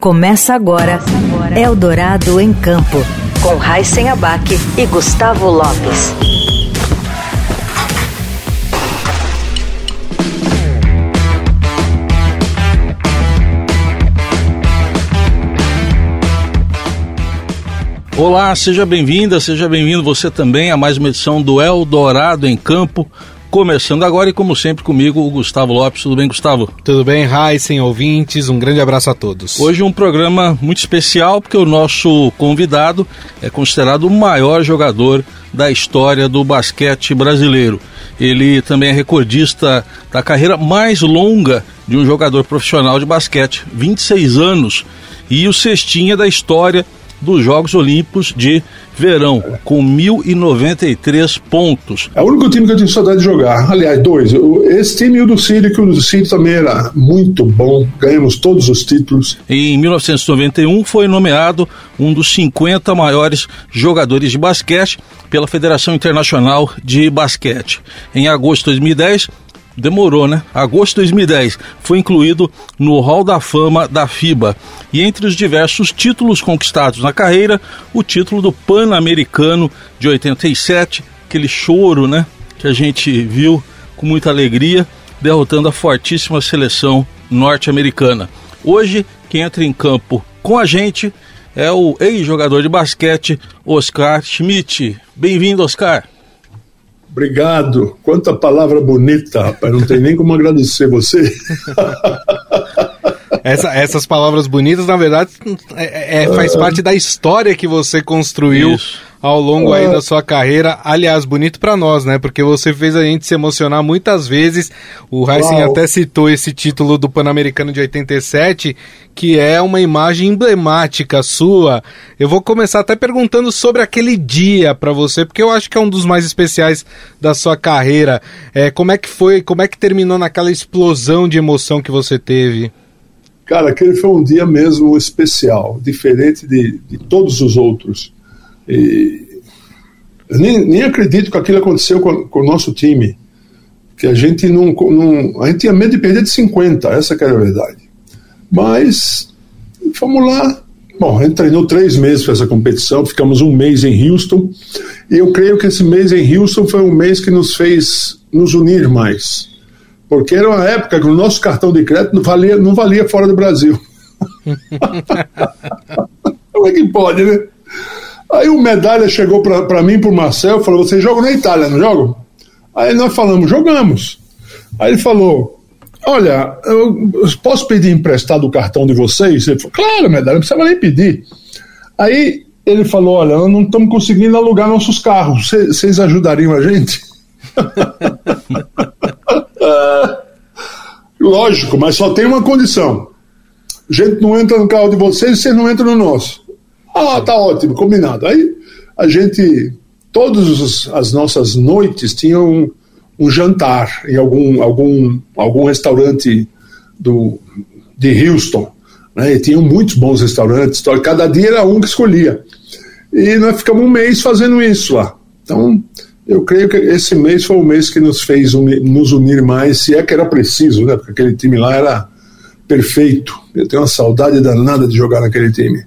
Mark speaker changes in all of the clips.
Speaker 1: Começa agora Eldorado em Campo, com Raíssen Abac e Gustavo Lopes.
Speaker 2: Olá, seja bem-vinda, seja bem-vindo você também a mais uma edição do Eldorado em Campo. Começando agora e como sempre comigo, o Gustavo Lopes. Tudo bem, Gustavo?
Speaker 3: Tudo bem, Raíssen, ouvintes. Um grande abraço a todos.
Speaker 2: Hoje um programa muito especial porque o nosso convidado é considerado o maior jogador da história do basquete brasileiro. Ele também é recordista da carreira mais longa de um jogador profissional de basquete, 26 anos, e o cestinha da história dos Jogos Olímpicos de Verão, com 1.093 pontos.
Speaker 4: É o único time que eu tenho saudade de jogar. Aliás, dois. Esse time e o do Sírio, que o do Sírio também era muito bom. Ganhamos todos os títulos.
Speaker 2: Em 1991 foi nomeado um dos 50 maiores jogadores de basquete pela Federação Internacional de Basquete. Em agosto de 2010, demorou, né? Agosto de 2010 foi incluído no Hall da Fama da FIBA. E entre os diversos títulos conquistados na carreira, o título do Pan-Americano de 87, aquele choro, né? Que a gente viu com muita alegria, derrotando a fortíssima seleção norte-americana. Hoje, quem entra em campo com a gente é o ex-jogador de basquete Oscar Schmidt. Bem-vindo, Oscar.
Speaker 4: Obrigado. Quanta palavra bonita, rapaz. Não tem nem como agradecer você.
Speaker 3: Essa, essas palavras bonitas, na verdade, é, é, faz parte da história que você construiu Isso. ao longo aí da sua carreira. Aliás, bonito para nós, né? Porque você fez a gente se emocionar muitas vezes. O Heisen até citou esse título do Pan-Americano de 87, que é uma imagem emblemática sua. Eu vou começar até perguntando sobre aquele dia para você, porque eu acho que é um dos mais especiais da sua carreira. É, como é que foi, como é que terminou naquela explosão de emoção que você teve?
Speaker 4: Cara, aquele foi um dia mesmo especial, diferente de, de todos os outros. E eu nem, nem acredito que aquilo aconteceu com, com o nosso time, que a gente não, não, a gente tinha medo de perder de 50, essa que era a verdade. Mas fomos lá. Bom, a gente treinou três meses para essa competição, ficamos um mês em Houston, e eu creio que esse mês em Houston foi um mês que nos fez nos unir mais porque era uma época que o nosso cartão de crédito não valia, não valia fora do Brasil. Como é que pode, né? Aí o medalha chegou para mim, para o Marcel, falou: Vocês jogam na Itália, não jogam? Aí nós falamos: Jogamos. Aí ele falou: Olha, eu posso pedir emprestado o cartão de vocês? Ele falou: Claro, medalha, não precisava nem pedir. Aí ele falou: Olha, nós não estamos conseguindo alugar nossos carros, vocês ajudariam a gente? Lógico, mas só tem uma condição. A gente não entra no carro de vocês e vocês não entram no nosso. Ah, tá ótimo, combinado. Aí a gente, todas as nossas noites tinham um, um jantar em algum, algum, algum restaurante do, de Houston. Né? E tinham muitos bons restaurantes, cada dia era um que escolhia. E nós ficamos um mês fazendo isso lá. Então, eu creio que esse mês foi o mês que nos fez nos unir mais, se é que era preciso, né? Porque aquele time lá era perfeito. Eu tenho uma saudade danada de jogar naquele time.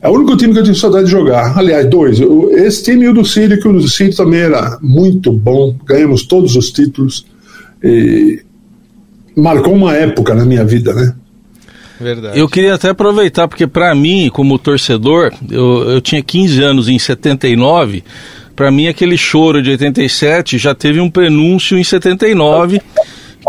Speaker 4: É o único time que eu tenho saudade de jogar. Aliás, dois. Esse time e o do Sírio, que o do Sírio também era muito bom. Ganhamos todos os títulos. E marcou uma época na minha vida, né?
Speaker 2: Verdade. Eu queria até aproveitar, porque para mim, como torcedor, eu, eu tinha 15 anos em 79 para mim, aquele choro de 87 já teve um prenúncio em 79,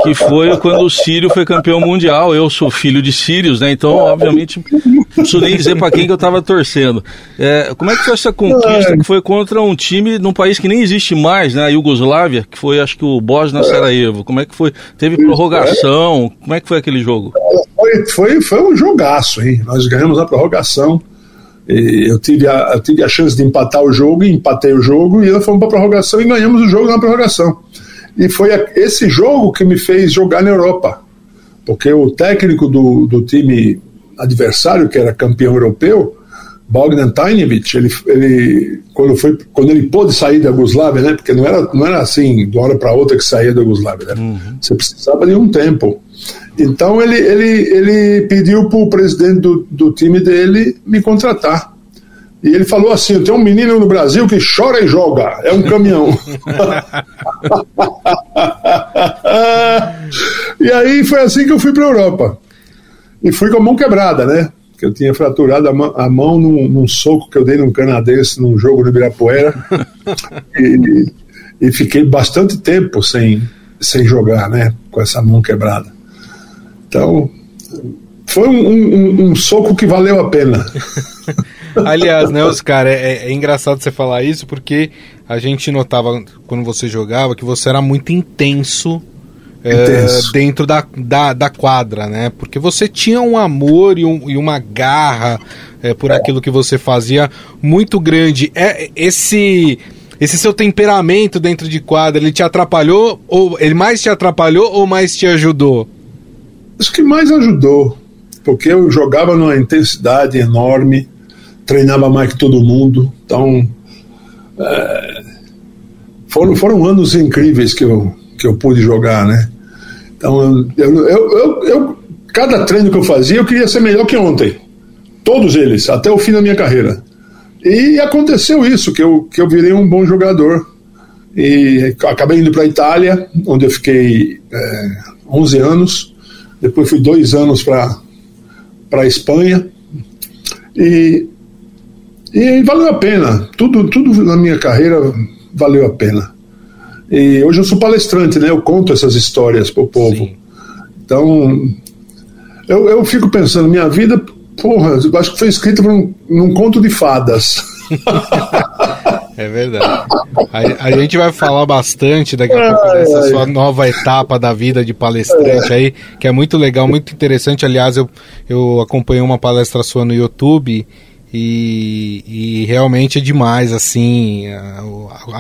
Speaker 2: que foi quando o Sírio foi campeão mundial. Eu sou filho de Sírios, né? Então, obviamente, não preciso nem dizer para quem que eu estava torcendo. É, como é que foi essa conquista que foi contra um time num país que nem existe mais, né? A Iugoslávia, que foi, acho que o Bosnia Sarajevo. Como é que foi? Teve prorrogação? Como é que foi aquele jogo?
Speaker 4: Foi, foi, foi um jogaço, hein? Nós ganhamos a prorrogação. Eu tive, a, eu tive a chance de empatar o jogo, e empatei o jogo, e nós fomos para a prorrogação e ganhamos o jogo na prorrogação. E foi esse jogo que me fez jogar na Europa, porque o técnico do, do time adversário, que era campeão europeu, Bogdan Tajnevich, ele, ele, quando, foi, quando ele pôde sair da Yugoslávia, né, porque não era, não era assim, de uma hora para outra que saía da Yugoslávia, né, uhum. você precisava de um tempo. Então ele, ele, ele pediu para o presidente do, do time dele me contratar. E ele falou assim: tem um menino no Brasil que chora e joga, é um caminhão. e aí foi assim que eu fui para a Europa. E fui com a mão quebrada, né? Que eu tinha fraturado a mão, a mão num, num, soco que eu dei num canadense num jogo no Ibirapuera. e, e fiquei bastante tempo sem, sem jogar, né? Com essa mão quebrada. Então, foi um, um, um soco que valeu a pena.
Speaker 3: Aliás, né, Oscar, é, é, é, engraçado você falar isso porque a gente notava quando você jogava que você era muito intenso, é, dentro da, da, da, quadra, né? Porque você tinha um amor e, um, e uma garra é, por aquilo que você fazia muito grande. É esse esse seu temperamento dentro de quadra, ele te atrapalhou ou ele mais te atrapalhou ou mais te ajudou?
Speaker 4: Acho que mais ajudou, porque eu jogava numa intensidade enorme treinava mais que todo mundo. Então, é, foram, foram anos incríveis que eu, que eu pude jogar, né? Então, eu, eu, eu, eu, cada treino que eu fazia, eu queria ser melhor que ontem. Todos eles, até o fim da minha carreira. E aconteceu isso, que eu, que eu virei um bom jogador. E acabei indo para a Itália, onde eu fiquei é, 11 anos. Depois fui dois anos para a Espanha. E e valeu a pena. Tudo, tudo na minha carreira valeu a pena. E hoje eu sou palestrante, né? Eu conto essas histórias para o povo. Sim. Então, eu, eu fico pensando, minha vida, porra, eu acho que foi escrita num, num conto de fadas.
Speaker 3: É verdade. A, a, gente vai falar bastante daqui a pouco dessa sua nova etapa da vida de palestrante aí, que é muito legal, muito interessante. Aliás, eu, eu acompanhei uma palestra sua no YouTube e, e, realmente é demais, assim, a,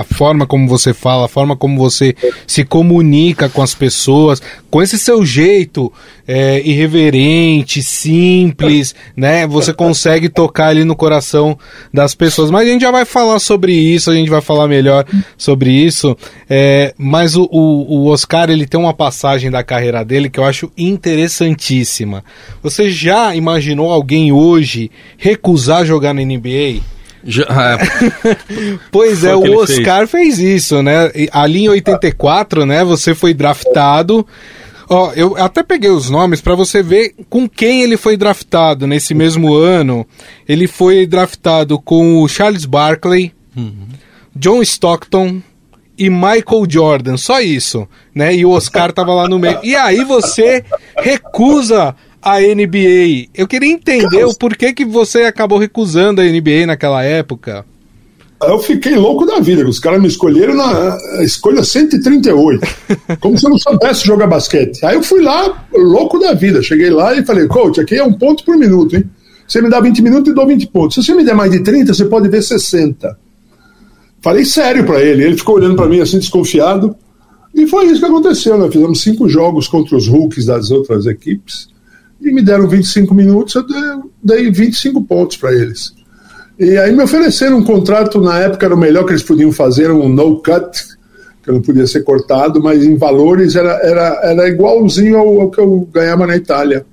Speaker 3: a, forma como você fala, a forma como você se comunica com as pessoas, com esse seu jeito é, irreverente, simples, né? Você consegue tocar ali no coração das pessoas. Mas a gente já vai falar sobre isso, a gente vai falar melhor sobre isso. É, mas o, o, o Oscar, ele tem uma passagem da carreira dele que eu acho interessantíssima. Você já imaginou alguém hoje recusar jogar na NBA? Já, é. pois é, o Oscar fez. fez. isso, né? Ali em 84, né? Você foi draftado. Ó, eu até peguei os nomes para você ver com quem ele foi draftado nesse mesmo ano. Ele foi draftado com o Charles Barkley, uhum. John Stockton e Michael Jordan, só isso, né? E o Oscar tava lá no meio. E aí você recusa a NBA. Eu queria entender o porquê que você acabou recusando a NBA naquela época.
Speaker 4: Eu fiquei louco da vida, os caras me escolheram na escolha 138, como se eu não soubesse jogar basquete. Aí eu fui lá, louco da vida, cheguei lá e falei, coach, aqui é um ponto por minuto, hein? Você me dá 20 minutos e dou 20 pontos. Se você me der mais de 30, você pode ver 60. Falei sério para ele, ele ficou olhando para mim assim, desconfiado. E foi isso que aconteceu, nós fizemos cinco jogos contra os rookies das outras equipes e me deram 25 minutos, eu dei 25 pontos para eles. E aí me ofereceram um contrato, na época era o melhor que eles podiam fazer, um no cut, que não podia ser cortado, mas em valores era, era, era igualzinho ao, ao que eu ganhava na Itália.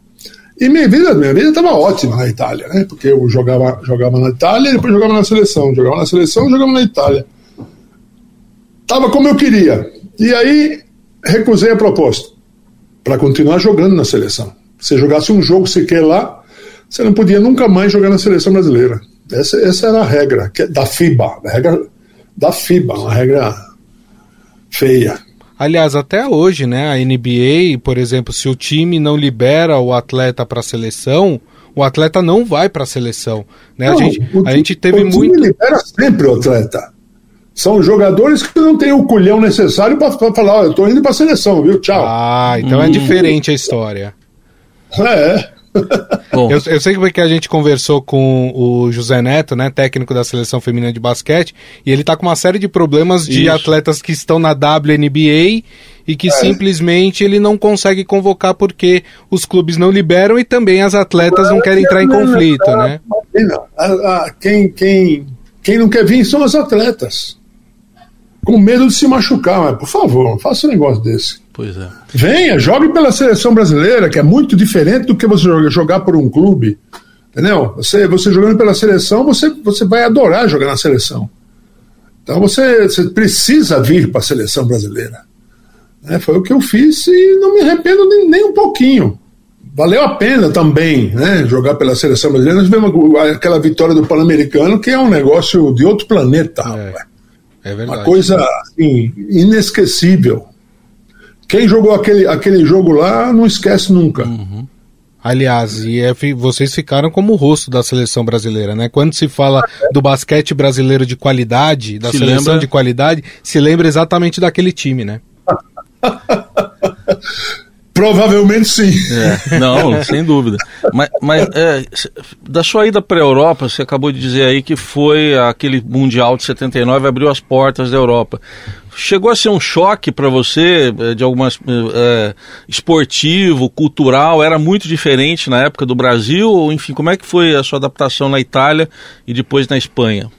Speaker 4: E minha vida, minha vida estava ótima na Itália, né? Porque eu jogava, jogava na Itália e depois jogava na seleção. Jogava na seleção jogava na Itália. Tava como eu queria. E aí recusei a proposta para continuar jogando na seleção. Se jogasse um jogo sequer lá, você não podia nunca mais jogar na seleção brasileira. Essa, essa era a regra é da FIBA, a regra da FIBA, uma regra feia.
Speaker 3: Aliás, até hoje, né, a NBA, por exemplo, se o time não libera o atleta para a seleção, o atleta não vai para a seleção. Né? Não, a, gente, a gente teve o muito.
Speaker 4: time libera sempre o atleta. São jogadores que não têm o culhão necessário para falar: oh, eu estou indo para a seleção, viu? Tchau.
Speaker 3: Ah, então é hum. é diferente a história.
Speaker 4: É.
Speaker 3: eu, eu, sei que a gente conversou com o José Neto, né, técnico da seleção feminina de basquete, e ele está com uma série de problemas de Isso. atletas que estão na WNBA e que é. simplesmente ele não consegue convocar porque os clubes não liberam e também as atletas não querem entrar em conflito, né?
Speaker 4: Quem, quem, quem não quer vir são as atletas. Com medo de se machucar, mas por favor, faça um negócio desse.
Speaker 2: Pois é.
Speaker 4: Venha, jogue pela seleção brasileira, que é muito diferente do que você jogar por um clube. Entendeu? Você, você jogando pela seleção, você, você vai adorar jogar na seleção. Então você, você precisa vir para a seleção brasileira. É, foi o que eu fiz e não me arrependo nem, nem um pouquinho. Valeu a pena também né, jogar pela seleção brasileira. Nós vimos aquela vitória do Pan-Americano, que é um negócio de outro planeta. É, é verdade. Uma coisa assim, inesquecível. Quem jogou aquele, aquele jogo lá não esquece nunca. Uhum.
Speaker 3: Aliás, e é, vocês ficaram como o rosto da seleção brasileira, né? Quando se fala do basquete brasileiro de qualidade, da se seleção lembra... de qualidade, se lembra exatamente daquele time, né?
Speaker 4: Provavelmente sim.
Speaker 2: É, não, sem dúvida. Mas, mas é, da sua ida para a Europa, você acabou de dizer aí que foi aquele Mundial de 79 abriu as portas da Europa. Chegou a ser um choque para você eh, de algumas é, esportivo, cultural, era muito diferente na época do Brasil, enfim, como é que foi a sua adaptação na Itália e depois na Espanha?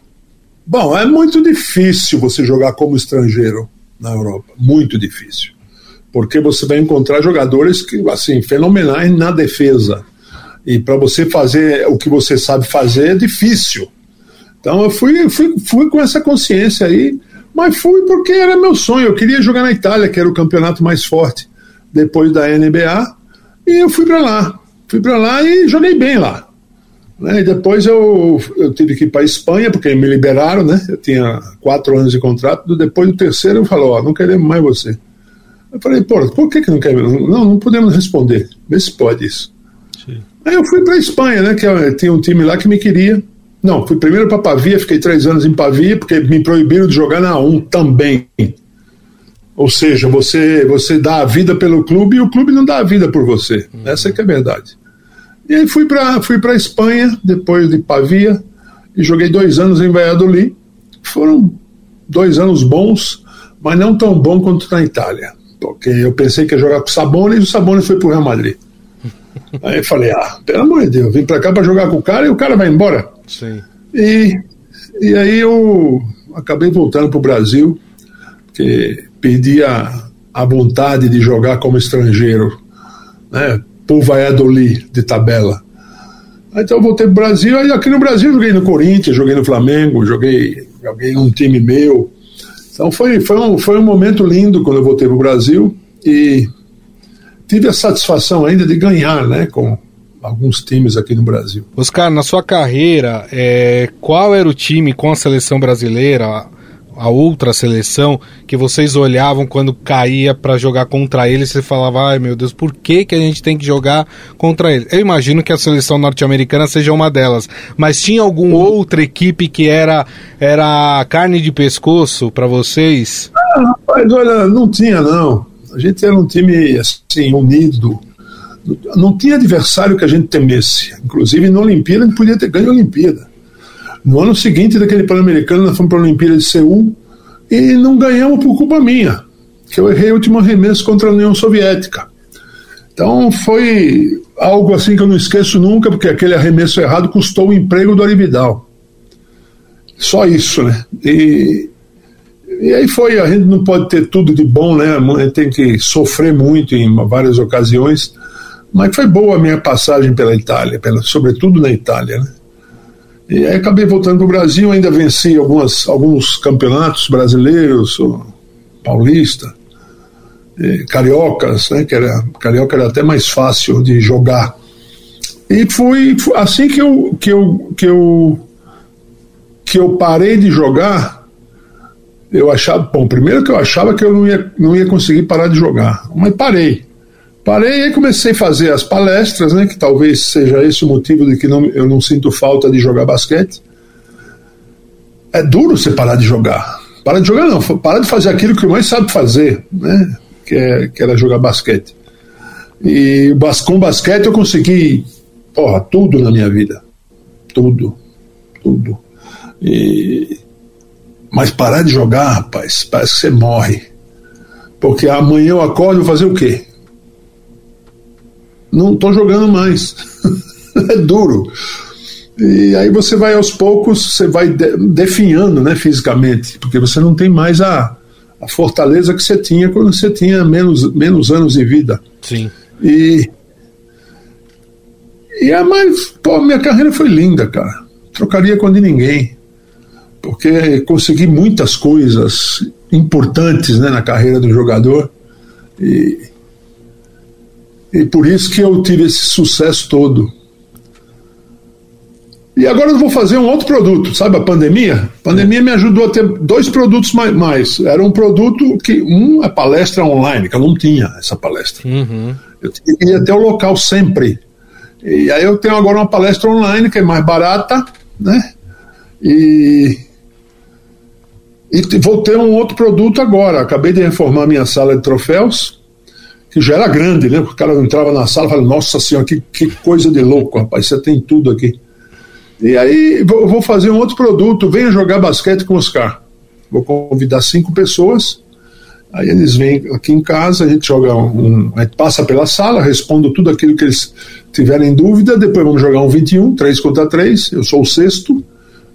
Speaker 4: Bom, é muito difícil você jogar como estrangeiro na Europa, muito difícil, porque você vai encontrar jogadores que assim fenomenais na defesa. E para você fazer o que você sabe fazer é difícil. Então eu fui, fui, fui com essa consciência aí mas fui porque era meu sonho. Eu queria jogar na Itália, que era o campeonato mais forte depois da NBA. E eu fui para lá. Fui para lá e joguei bem lá. Né? E depois eu, eu tive que ir para Espanha, porque me liberaram, né? Eu tinha quatro anos de contrato. Depois do terceiro, eu falou: Ó, não queremos mais você. Eu falei: Pô, por que, que não queremos? Não, não podemos responder. Vê se pode isso. Sim. Aí eu fui para Espanha, né? Que tinha um time lá que me queria. Não, fui primeiro para Pavia, fiquei três anos em Pavia, porque me proibiram de jogar na 1 também. Ou seja, você, você dá a vida pelo clube e o clube não dá a vida por você. Uhum. Essa é que é a verdade. E aí fui para fui a Espanha, depois de Pavia, e joguei dois anos em Valladolid. Foram dois anos bons, mas não tão bom quanto na Itália. Porque eu pensei que ia jogar com o Sabonis e o Sabonis foi para o Real Madrid. Aí eu falei, ah, pelo amor de Deus, vim para cá para jogar com o cara e o cara vai embora. Sim. E, e aí eu acabei voltando para o Brasil, porque perdi a, a vontade de jogar como estrangeiro, né, por Valladolid de tabela. Então eu voltei para o Brasil, aí aqui no Brasil joguei no Corinthians, joguei no Flamengo, joguei, joguei um time meu. Então foi, foi, um, foi um momento lindo quando eu voltei para o Brasil e tive a satisfação ainda de ganhar, né, com, alguns times aqui no Brasil.
Speaker 3: Oscar, na sua carreira, é, qual era o time com a seleção brasileira, a outra seleção, que vocês olhavam quando caía para jogar contra eles e falava, ai meu Deus, por que, que a gente tem que jogar contra eles? Eu imagino que a seleção norte-americana seja uma delas, mas tinha alguma outra equipe que era, era carne de pescoço para vocês?
Speaker 4: Ah, rapaz, olha, não tinha não. A gente era um time assim, unido, não tinha adversário que a gente temesse. Inclusive, na Olimpíada, a gente podia ter ganho a Olimpíada. No ano seguinte daquele Pan-Americano, nós fomos para a Olimpíada de Seul e não ganhamos por culpa minha, que eu errei o último arremesso contra a União Soviética. Então foi algo assim que eu não esqueço nunca, porque aquele arremesso errado custou o emprego do Arividal. Só isso, né? E, e aí foi, a gente não pode ter tudo de bom, né? A gente tem que sofrer muito em várias ocasiões mas foi boa a minha passagem pela Itália, pela, sobretudo na Itália. Né? E aí acabei voltando para o Brasil, ainda venci algumas, alguns campeonatos brasileiros, paulista, cariocas, né, que era, carioca era até mais fácil de jogar. E foi, assim que eu, que, eu, que, eu, que eu parei de jogar, eu achava, bom, primeiro que eu achava que eu não ia, não ia conseguir parar de jogar, mas parei. Parei e comecei a fazer as palestras, né, que talvez seja esse o motivo de que não, eu não sinto falta de jogar basquete. É duro você parar de jogar. Parar de jogar não, parar de fazer aquilo que mais sabe fazer, né, que, é, que era jogar basquete. E com basquete eu consegui, porra, tudo na minha vida. Tudo. Tudo. E... Mas parar de jogar, rapaz, parece que você morre. Porque amanhã eu acordo e vou fazer o quê? Não estou jogando mais. é duro. E aí você vai aos poucos, você vai definhando né, fisicamente, porque você não tem mais a, a fortaleza que você tinha quando você tinha menos, menos anos de vida.
Speaker 3: Sim.
Speaker 4: E. E a mais. Pô, minha carreira foi linda, cara. Trocaria com de ninguém. Porque consegui muitas coisas importantes né, na carreira do jogador. E, e por isso que eu tive esse sucesso todo. E agora eu vou fazer um outro produto, sabe a pandemia? A pandemia me ajudou a ter dois produtos mais. mais. Era um produto que, um é palestra online, que eu não tinha essa palestra.
Speaker 3: Uhum.
Speaker 4: Eu ia ter o local sempre. E aí eu tenho agora uma palestra online que é mais barata, né? E, e vou ter um outro produto agora. Acabei de reformar minha sala de troféus, que já era grande, né? O cara entrava na sala e falava, nossa senhora, que, que coisa de louco, rapaz, você tem tudo aqui. E aí vou, vou fazer um outro produto, venha jogar basquete com o Oscar. Vou convidar cinco pessoas, aí eles vêm aqui em casa, a gente joga um, a gente passa pela sala, respondo tudo aquilo que eles tiverem dúvida, depois vamos jogar um 21, 3 contra 3, eu sou o sexto,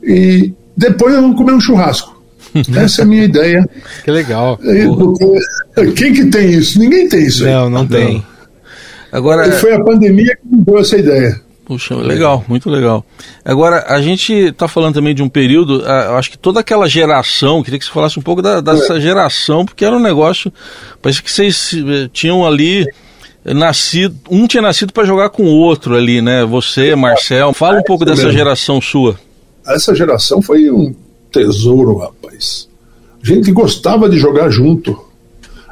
Speaker 4: e depois vamos comer um churrasco. Essa é a minha ideia.
Speaker 3: Que legal.
Speaker 4: Porque, quem que tem isso? Ninguém tem isso.
Speaker 3: Não, aí. não tem.
Speaker 2: Agora,
Speaker 4: e foi a pandemia que me deu essa ideia.
Speaker 2: Puxa, legal, muito legal. Agora, a gente está falando também de um período, eu acho que toda aquela geração, queria que você falasse um pouco da, dessa é. geração, porque era um negócio, parece que vocês eh, tinham ali nascido, um tinha nascido para jogar com o outro ali, né? Você, Marcel, fala um pouco dessa geração sua.
Speaker 4: Essa geração foi um tesouro, rapaz. A gente gostava de jogar junto.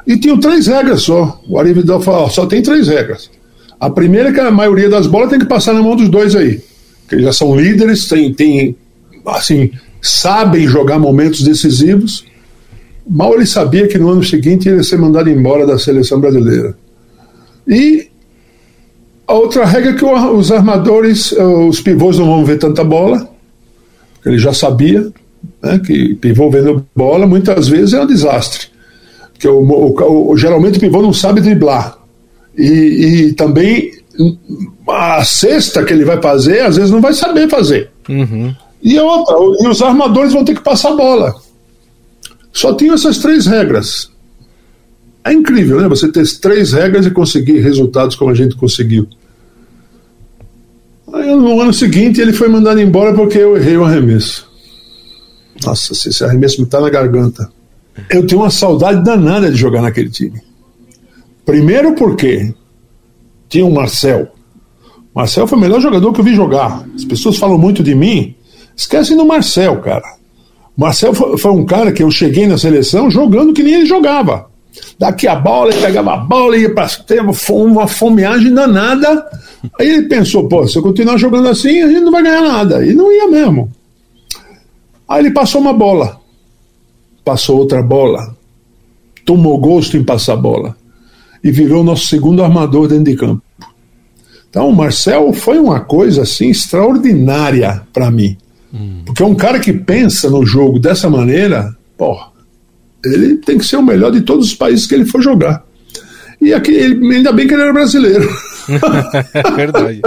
Speaker 4: E tinham três regras só. O Arividal falou, só tem três regras. A primeira é que a maioria das bolas tem que passar na mão dos dois aí. Que eles já são líderes, tem, tem, assim, sabem jogar momentos decisivos. Mal ele sabia que no ano seguinte ele ia ser mandado embora da seleção brasileira. E a outra regra é que os armadores, os pivôs não vão ver tanta bola, ele já sabia né, que pivô vendo bola muitas vezes é um desastre. Porque o, o, o, geralmente o pivô não sabe driblar. E, e, também a cesta que ele vai fazer, às vezes não vai saber fazer.
Speaker 3: Uhum.
Speaker 4: E outra, e os armadores vão ter que passar a bola. Só tinham essas três regras. É incrível, né? Você ter três regras e conseguir resultados como a gente conseguiu. Aí no ano seguinte ele foi mandado embora porque eu errei o arremesso. Nossa, esse arremesso me tá na garganta. Eu tenho uma saudade danada de jogar naquele time. Primeiro porque tinha o Marcel. Marcel foi o melhor jogador que eu vi jogar. As pessoas falam muito de mim, esquecem do Marcel, cara. Marcel foi, um cara que eu cheguei na seleção jogando que nem ele jogava. Daqui a bola, ele pegava a bola, ia para uma fomeagem danada. Aí ele pensou, pô, se eu continuar jogando assim, a gente não vai ganhar nada. E não ia mesmo. Aí ele passou uma bola. Passou outra bola. Tomou gosto em passar bola. E virou nosso segundo armador dentro de campo. Então o Marcel foi uma coisa assim extraordinária para mim. Hum. Porque é um cara que pensa no jogo dessa maneira, porra ele tem que ser o melhor de todos os países que ele for jogar. E aqui, ele, ainda bem que ele era brasileiro.
Speaker 3: Verdade.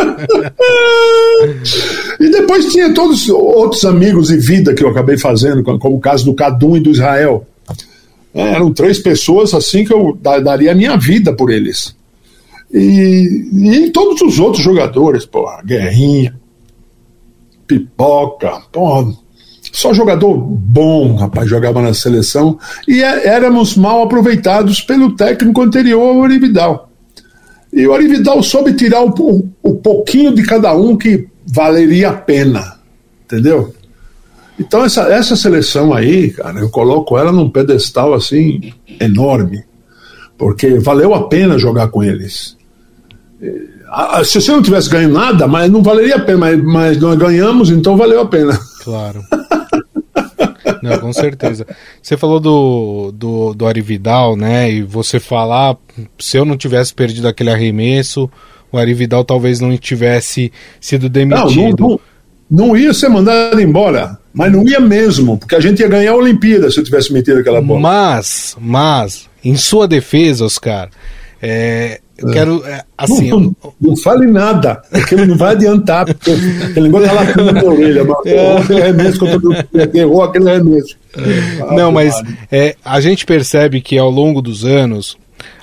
Speaker 4: e depois tinha todos outros amigos de vida que eu acabei fazendo, como o caso do Cadum e do Israel. É, eram três pessoas assim que eu daria a minha vida por eles. E, e todos os outros jogadores, porra, Guerrinha, Pipoca, só jogador bom, rapaz, jogava na seleção. E é, éramos mal aproveitados pelo técnico anterior, o Orividal. E o Orividal soube tirar o, o, o pouquinho de cada um que valeria a pena. Entendeu? Então, essa, essa seleção aí, cara, eu coloco ela num pedestal assim enorme. Porque valeu a pena jogar com eles. Se você não tivesse ganho nada, mas não valeria a pena, mas, mas nós ganhamos, então valeu a pena.
Speaker 3: Claro. Não, com certeza. Você falou do, do, do Arividal, né? E você falar, se eu não tivesse perdido aquele arremesso, o Arividal talvez não tivesse sido demitido.
Speaker 4: Não, não, não, não ia ser mandado embora, mas não ia mesmo, porque a gente ia ganhar a Olimpíada se eu tivesse metido aquela bola.
Speaker 3: Mas, mas, em sua defesa, Oscar, é, eu quero, é, assim...
Speaker 4: Não, não, não, fale nada, porque não vai adiantar, porque aquele negócio tá lá na orelha, mas é. aquele remédio que eu tô errou aquele remédio.
Speaker 3: Ah, não, mas é, a gente percebe que ao longo dos anos,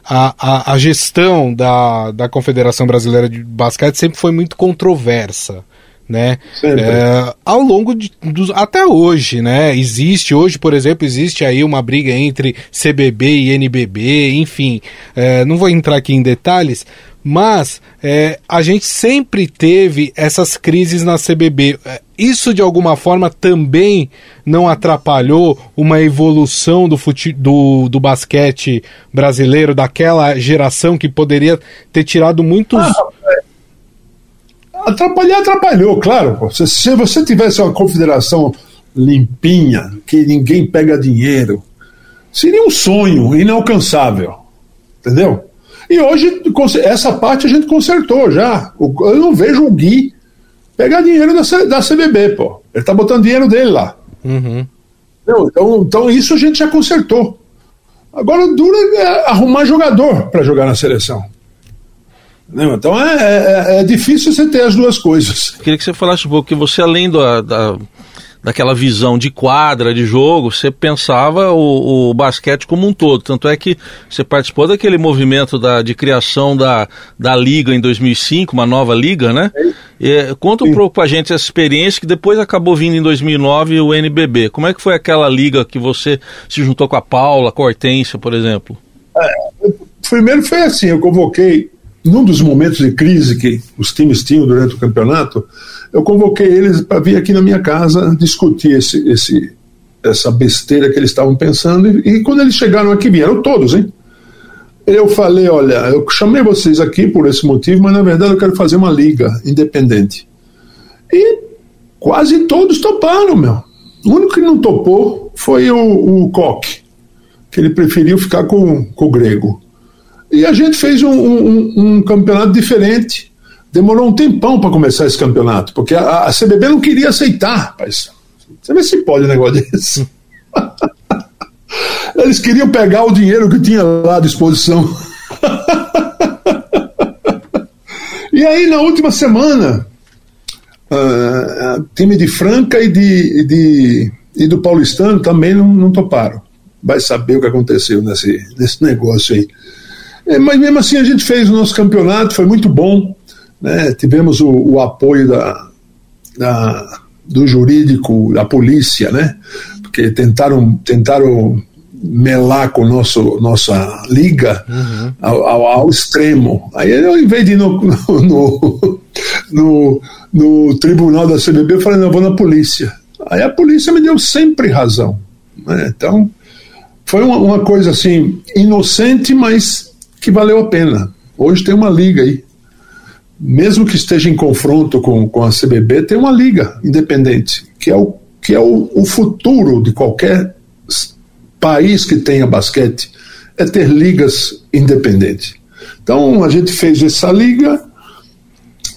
Speaker 3: a, a, a, gestão da, da Confederação Brasileira de Basquete sempre foi muito controversa né? É, ao longo de, dos, até hoje, né? Existe hoje, por exemplo, existe aí uma briga entre CBB e NBB, enfim, é, não vou entrar aqui em detalhes, mas é, a gente sempre teve essas crises na CBB. É, isso de alguma forma também não atrapalhou uma evolução do, fute do, do basquete brasileiro, daquela geração que poderia ter tirado muitos. Ah,
Speaker 4: Atrapalhar, atrapalhou, claro. Se, se você tivesse uma confederação limpinha, que ninguém pega dinheiro, seria um sonho inalcançável. Entendeu? E hoje, essa parte a gente consertou já. Eu não vejo o Gui pegar dinheiro da, da CBB, pô. Ele tá botando dinheiro dele lá.
Speaker 3: Uhum.
Speaker 4: Então, então, isso a gente já consertou. Agora, dura é arrumar jogador para jogar na seleção. Então é, é, é, difícil você ter as duas coisas.
Speaker 2: Queria que você falasse um pouco, que você, além da, da, daquela visão de quadra, de jogo, você pensava o, o, basquete como um todo. Tanto é que você participou daquele movimento da, de criação da, da Liga em 2005, uma nova Liga, né? E, conta um pouco pra gente essa experiência que depois acabou vindo em 2009 o NBB. Como é que foi aquela liga que você se juntou com a Paula, com a Hortência, por exemplo?
Speaker 4: É, primeiro foi assim, eu convoquei num dos momentos de crise que os times tinham durante o campeonato, eu convoquei eles para vir aqui na minha casa discutir esse, esse, essa besteira que eles estavam pensando. E, e, quando eles chegaram aqui, vieram todos, hein? Eu falei: olha, eu chamei vocês aqui por esse motivo, mas na verdade eu quero fazer uma liga independente. E quase todos toparam, meu. O único que não topou foi o, o Koch, que ele preferiu ficar com, com o grego. E a gente fez um, um, um campeonato diferente. Demorou um tempão para começar esse campeonato, porque a, a, CBB não queria aceitar, rapaz. Você vê se pode um negócio desse. Eles queriam pegar o dinheiro que tinha lá à disposição. e aí, na última semana, uh, time de Franca e, de, de, e do Paulistano também não, não toparam. Vai saber o que aconteceu nesse, nesse negócio aí. É, mas mesmo assim a gente fez o nosso campeonato, foi muito bom. Né? Tivemos o, o apoio da, da, do jurídico, da polícia, né? Porque tentaram, tentaram melar com nosso nossa liga uhum. ao, ao, ao, extremo. Aí eu, em vez de ir no, no, no, no, tribunal da CBB, eu falei, não, eu vou na polícia. Aí a polícia me deu sempre razão. Né? Então, foi uma, uma coisa assim, inocente, mas que valeu a pena. Hoje tem uma liga aí. Mesmo que esteja em confronto com, com a CBB, tem uma liga independente, que é, o, que é o, o futuro de qualquer país que tenha basquete, é ter ligas independentes. Então a gente fez essa liga,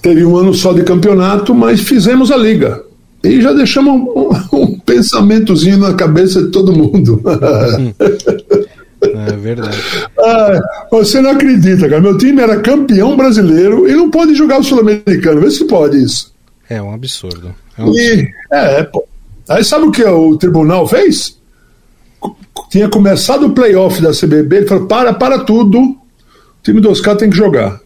Speaker 4: teve um ano só de campeonato, mas fizemos a liga. E já deixamos um, um pensamentozinho na cabeça de todo mundo.
Speaker 3: É verdade.
Speaker 4: Ah, você não acredita, cara. Meu time era campeão brasileiro e não pode jogar o Sul-Americano. Vê se pode isso.
Speaker 3: É um absurdo. É, um absurdo.
Speaker 4: E, é, pô. Aí sabe o que o tribunal fez? Tinha começado o playoff da CBB, ele falou: para, para tudo, o time do Oscar tem que jogar.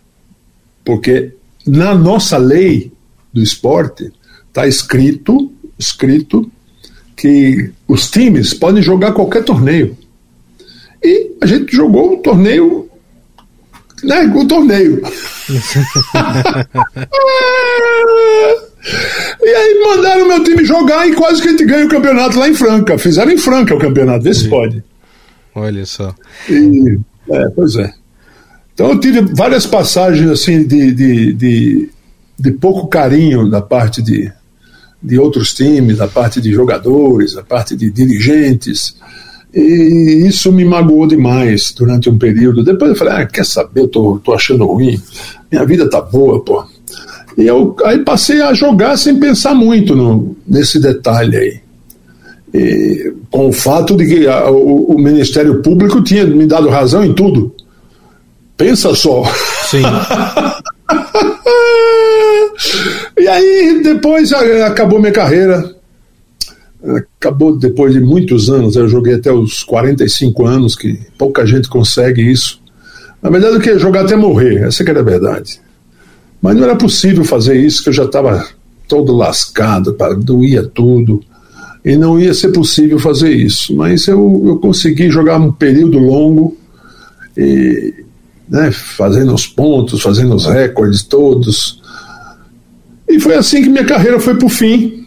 Speaker 4: Porque na nossa lei do esporte está escrito, escrito que os times podem jogar qualquer torneio. E a gente jogou o torneio, né? O torneio. e aí mandaram meu time jogar e quase que a gente ganha o campeonato lá em Franca. Fizeram em Franca o campeonato, vê se pode.
Speaker 3: Olha só.
Speaker 4: E, é, pois é. Então eu tive várias passagens assim de, de, de, de pouco carinho da parte de, de outros times, da parte de jogadores, da parte de dirigentes. E isso me magoou demais durante um período. Depois eu falei, ah, quer saber, eu tô, tô achando ruim, minha vida tá boa, pô. E eu aí passei a jogar sem pensar muito no, nesse detalhe aí. E, com o fato de que a, o, o, Ministério Público tinha me dado razão em tudo. Pensa só.
Speaker 3: Sim.
Speaker 4: e aí, depois acabou minha carreira. Acabou depois de muitos anos. Eu joguei até os 45 anos, que pouca gente consegue isso. Na verdade, eu queria jogar até morrer, essa que era a verdade. Mas não era possível fazer isso, que eu já estava todo lascado, doía tudo. E não ia ser possível fazer isso. Mas eu, eu consegui jogar um período longo, e, né, fazendo os pontos, fazendo os recordes todos. E foi assim que minha carreira foi para o fim.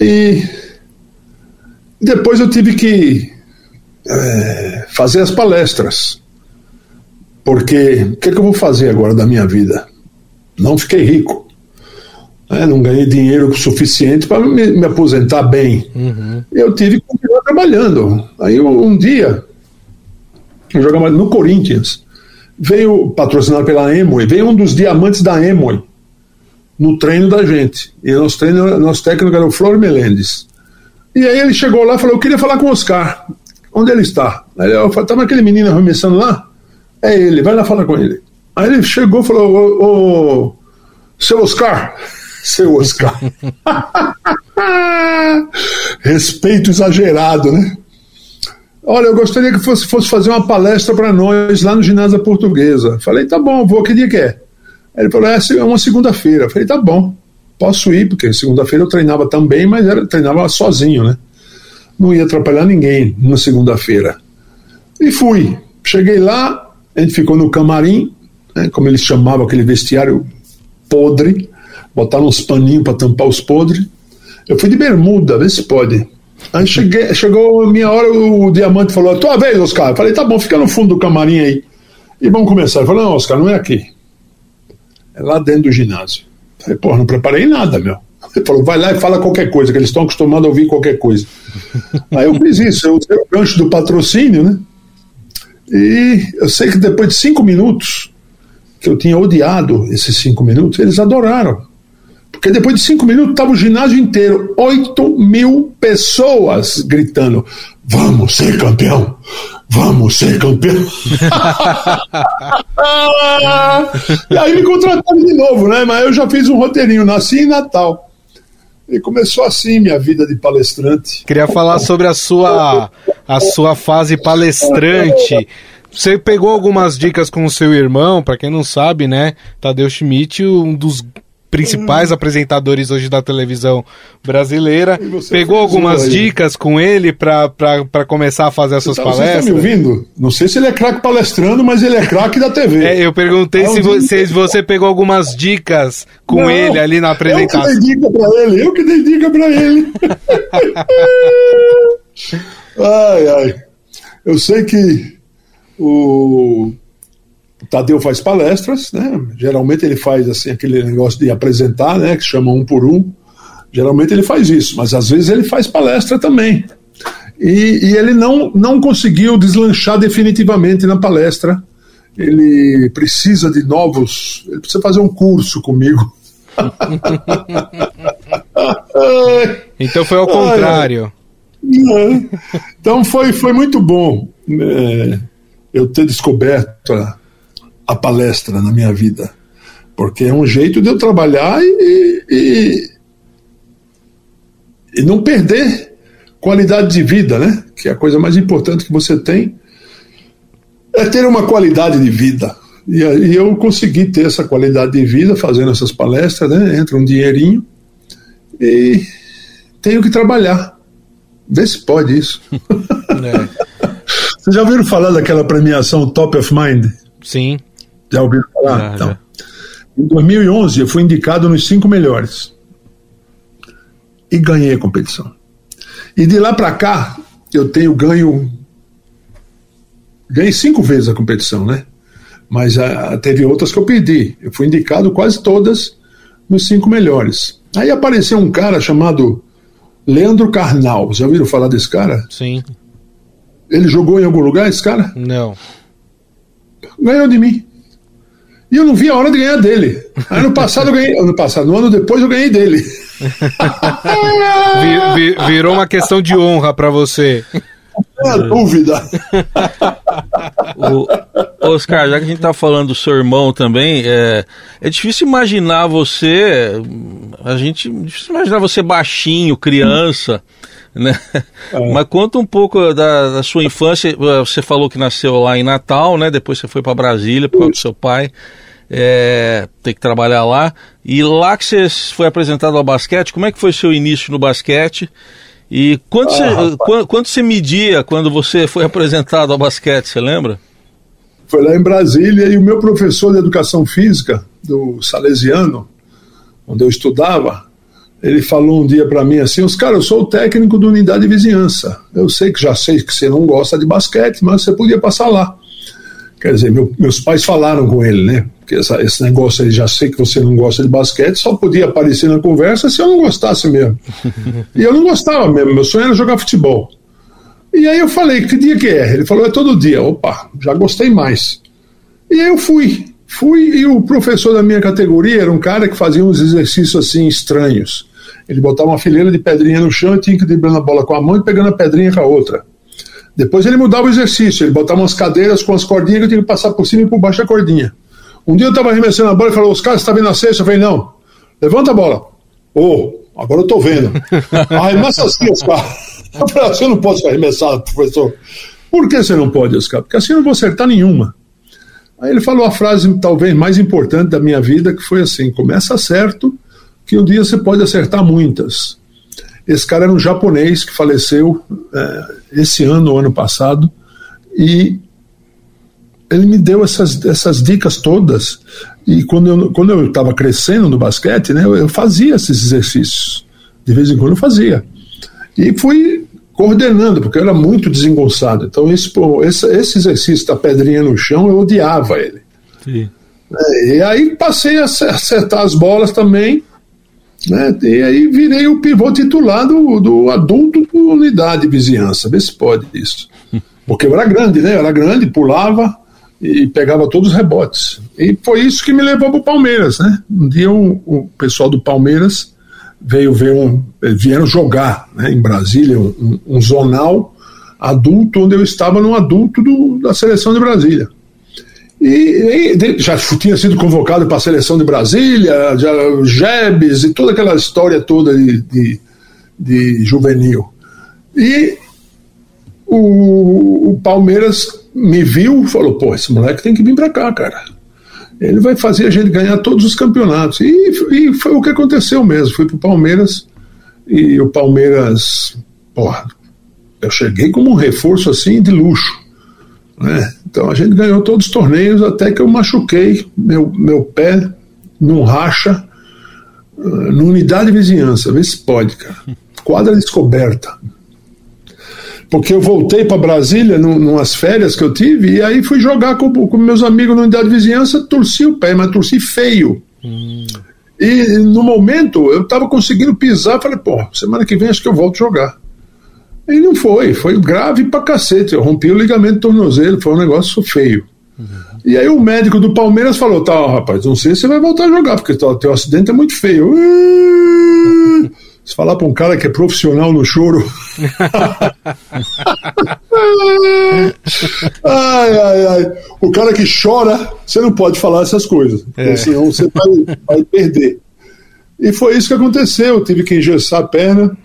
Speaker 4: E depois eu tive que é, fazer as palestras. Porque o que, é que eu vou fazer agora da minha vida? Não fiquei rico. Né? Não ganhei dinheiro suficiente para me, me, aposentar bem. Uhum. Eu tive que continuar trabalhando. Aí um dia, eu jogava no Corinthians, veio patrocinado pela Emoi, veio um dos diamantes da Emoi no treino da gente. E nosso, treino, nosso técnico era o Flor Melendes. E aí ele chegou lá e falou: Eu queria falar com o Oscar. Onde ele está? Aí eu falei: Estava aquele menino arremessando lá? É ele, vai lá falar com ele. Aí ele chegou e falou: Ô, ô seu Oscar, seu Oscar. Respeito exagerado, né? Olha, eu gostaria que fosse, fosse fazer uma palestra para nós lá no ginásio portuguesa. Falei, tá bom, vou, que dia que é? Ele falou, é, é uma segunda-feira. Falei, tá bom, posso ir, porque segunda-feira eu treinava também, mas era, treinava sozinho, né? Não ia atrapalhar ninguém na segunda-feira. E fui. Cheguei lá, a gente ficou no camarim, né, como eles chamavam aquele vestiário podre, botaram uns paninhos para tampar os podres. Eu fui de bermuda, vê se pode. Aí cheguei, chegou a minha hora, o diamante falou: Tua vez, Oscar. Eu falei: Tá bom, fica no fundo do camarim aí. E vamos começar. Ele falou: Não, Oscar, não é aqui. É lá dentro do ginásio. Eu falei: Porra, não preparei nada, meu. Ele falou: Vai lá e fala qualquer coisa, que eles estão acostumados a ouvir qualquer coisa. aí eu fiz isso, eu usei o gancho do patrocínio, né? E eu sei que depois de cinco minutos, que eu tinha odiado esses cinco minutos, eles adoraram. Porque depois de cinco minutos estava o ginásio inteiro, oito mil pessoas gritando: Vamos ser campeão! Vamos ser campeão! e aí me contrataram de novo, né? Mas eu já fiz um roteirinho, nasci em Natal. E começou assim minha vida de palestrante.
Speaker 3: Queria falar sobre a sua, a sua fase palestrante. Você pegou algumas dicas com o seu irmão, para quem não sabe, né? Tadeu Schmidt, um dos principais hum. apresentadores hoje da televisão brasileira. Pegou algumas aí. dicas com ele para começar a fazer essas tá, palestras? Você
Speaker 4: tá me ouvindo? Não sei se ele é craque palestrando, mas ele é craque da TV.
Speaker 3: É, eu perguntei é se, você, se você pegou algumas dicas com Não, ele ali na apresentação.
Speaker 4: Eu que dei dica para ele, eu que dei dica para ele. ai, ai. Eu sei que o o Tadeu faz palestras, né? Geralmente ele faz assim aquele negócio de apresentar, né? Que chama um por um. Geralmente ele faz isso, mas às vezes ele faz palestra também. E, e ele não, não conseguiu deslanchar definitivamente na palestra. Ele precisa de novos. Ele precisa fazer um curso comigo.
Speaker 3: então foi ao contrário.
Speaker 4: É. Então foi, foi muito bom é, eu ter descoberto a, a palestra na minha vida, porque é um jeito de eu trabalhar e, e, e não perder qualidade de vida, né? Que é a coisa mais importante que você tem é ter uma qualidade de vida. E, e eu consegui ter essa qualidade de vida fazendo essas palestras, né? Entra um dinheirinho e tenho que trabalhar. Vê se pode isso. É. Vocês já ouviram falar daquela premiação Top of Mind?
Speaker 3: Sim.
Speaker 4: Já ouviram falar? Já, então, já. Em 2011, eu fui indicado nos cinco melhores. E ganhei a competição. E de lá para cá, eu tenho ganho. Ganhei cinco vezes a competição, né? Mas uh, teve outras que eu perdi. Eu fui indicado quase todas nos cinco melhores. Aí apareceu um cara chamado Leandro Carnal. Já ouviram falar desse cara?
Speaker 3: Sim.
Speaker 4: Ele jogou em algum lugar, esse cara?
Speaker 3: Não.
Speaker 4: Ganhou de mim. E eu não vi a hora de ganhar dele. Ano passado eu ganhei. Ano passado, no ano depois eu ganhei dele.
Speaker 3: virou uma questão de honra para você.
Speaker 4: É dúvida.
Speaker 2: o, Oscar, já que a gente tá falando do seu irmão também, é, é difícil imaginar você, a gente, difícil imaginar você baixinho, criança, né? É. Mas conta um pouco da, da, sua infância, você falou que nasceu lá em Natal, né? Depois você foi para Brasília por causa do seu pai, é, tem que trabalhar lá, e lá que você foi apresentado ao basquete, como é que foi seu início no basquete? E quanto, ah, você, quanto, quanto você media quando você foi apresentado ao basquete, você lembra?
Speaker 4: Foi lá em Brasília e o meu professor de educação física, do Salesiano, onde eu estudava, ele falou um dia para mim assim: os caras, eu sou o técnico da unidade de vizinhança. Eu sei que já sei que você não gosta de basquete, mas você podia passar lá. Quer dizer, meu, meus pais falaram com ele, né? Porque essa, esse negócio aí, já sei que você não gosta de basquete, só podia aparecer na conversa se eu não gostasse mesmo. e eu não gostava mesmo, meu sonho era jogar futebol. E aí eu falei, que dia que é? Ele falou, é todo dia. Opa, já gostei mais. E aí eu fui. Fui e o professor da minha categoria era um cara que fazia uns exercícios assim estranhos. Ele botava uma fileira de pedrinha no chão e tinha que driblando a bola com a mão e pegando a pedrinha com a outra. Depois ele mudava o exercício, ele botava umas cadeiras com as cordinhas que eu tinha que passar por cima e por baixo da cordinha. Um dia eu estava arremessando a bola e falou: Os caras, você está vendo a cesta? Eu falei: Não, levanta a bola. Ô, oh, agora eu estou vendo. Arremessa assim, Oscar. Eu falei: Você não pode ser arremessado, professor. Por que você não pode, Oscar? Porque assim eu não vou acertar nenhuma. Aí ele falou a frase talvez mais importante da minha vida, que foi assim: Começa certo, que um dia você pode acertar muitas. Esse cara era um japonês que faleceu é, esse ano, ou ano passado, e ele me deu essas, essas dicas todas. E quando eu quando eu estava crescendo no basquete, né, eu, eu, fazia esses exercícios. De vez em quando eu fazia. E fui coordenando, porque eu era muito desengonçado. Então, esse, esse, exercício da pedrinha no chão, eu odiava ele. É, e aí passei a acertar as bolas também. Né, e aí virei o pivô titular do, do adulto do unidade de vizinhança. Vê se pode isso. Porque eu era grande, né? Eu era grande, pulava e pegava todos os rebotes. E foi isso que me levou para o Palmeiras, né? Um dia o, o, pessoal do Palmeiras veio ver um, vieram jogar né, em Brasília um, um, zonal adulto onde eu estava no adulto do, da seleção de Brasília. E, e já tinha sido convocado para a seleção de Brasília, já Jebes e toda aquela história toda de, de, de juvenil. E o, o Palmeiras me viu falou: pô, esse moleque tem que vir para cá, cara. Ele vai fazer a gente ganhar todos os campeonatos. E, e foi o que aconteceu mesmo. Fui pro Palmeiras e o Palmeiras, porra, eu cheguei como um reforço assim de luxo. Então a gente ganhou todos os torneios até que eu machuquei meu, meu pé num racha, uh, numa unidade de vizinhança. Vê se pode, cara. Quadra descoberta porque eu voltei para Brasília num, numas férias que eu tive e aí fui jogar com, com meus amigos na unidade de vizinhança, torci o pé, mas torci feio. Hum. E no momento eu estava conseguindo pisar, falei, pô, semana que vem acho que eu volto jogar. E não foi, foi grave pra cacete. Eu rompi o ligamento do tornozelo, foi um negócio feio. Uhum. E aí o médico do Palmeiras falou: tá, rapaz, não sei se você vai voltar a jogar, porque o teu acidente é muito feio. Se falar para um cara que é profissional no choro. ai, ai, ai. O cara que chora, você não pode falar essas coisas, é. senão você vai, vai perder. E foi isso que aconteceu. Eu tive que engessar a perna.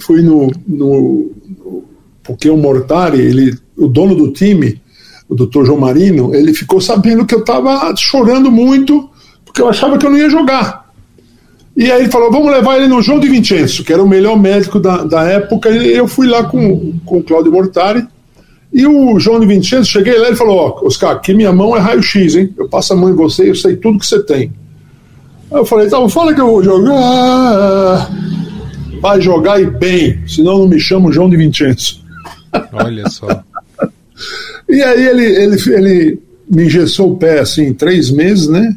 Speaker 4: Fui no, no, no. porque o Mortari, ele, o dono do time, o doutor João Marino, ele ficou sabendo que eu estava chorando muito, porque eu achava que eu não ia jogar. E aí ele falou: vamos levar ele no João de Vincenzo, que era o melhor médico da, da época. E eu fui lá com, com o Claudio Mortari. E o João de Vincenzo, cheguei lá e falou: Ó, oh, Oscar, aqui minha mão é raio-x, hein? Eu passo a mão em você, eu sei tudo que você tem. Aí eu falei: tá, fala que eu vou jogar. Vai jogar e bem, senão não me chamo João de Vincenzo.
Speaker 3: Olha só.
Speaker 4: e aí ele, ele, ele me engessou o pé assim, três meses, né?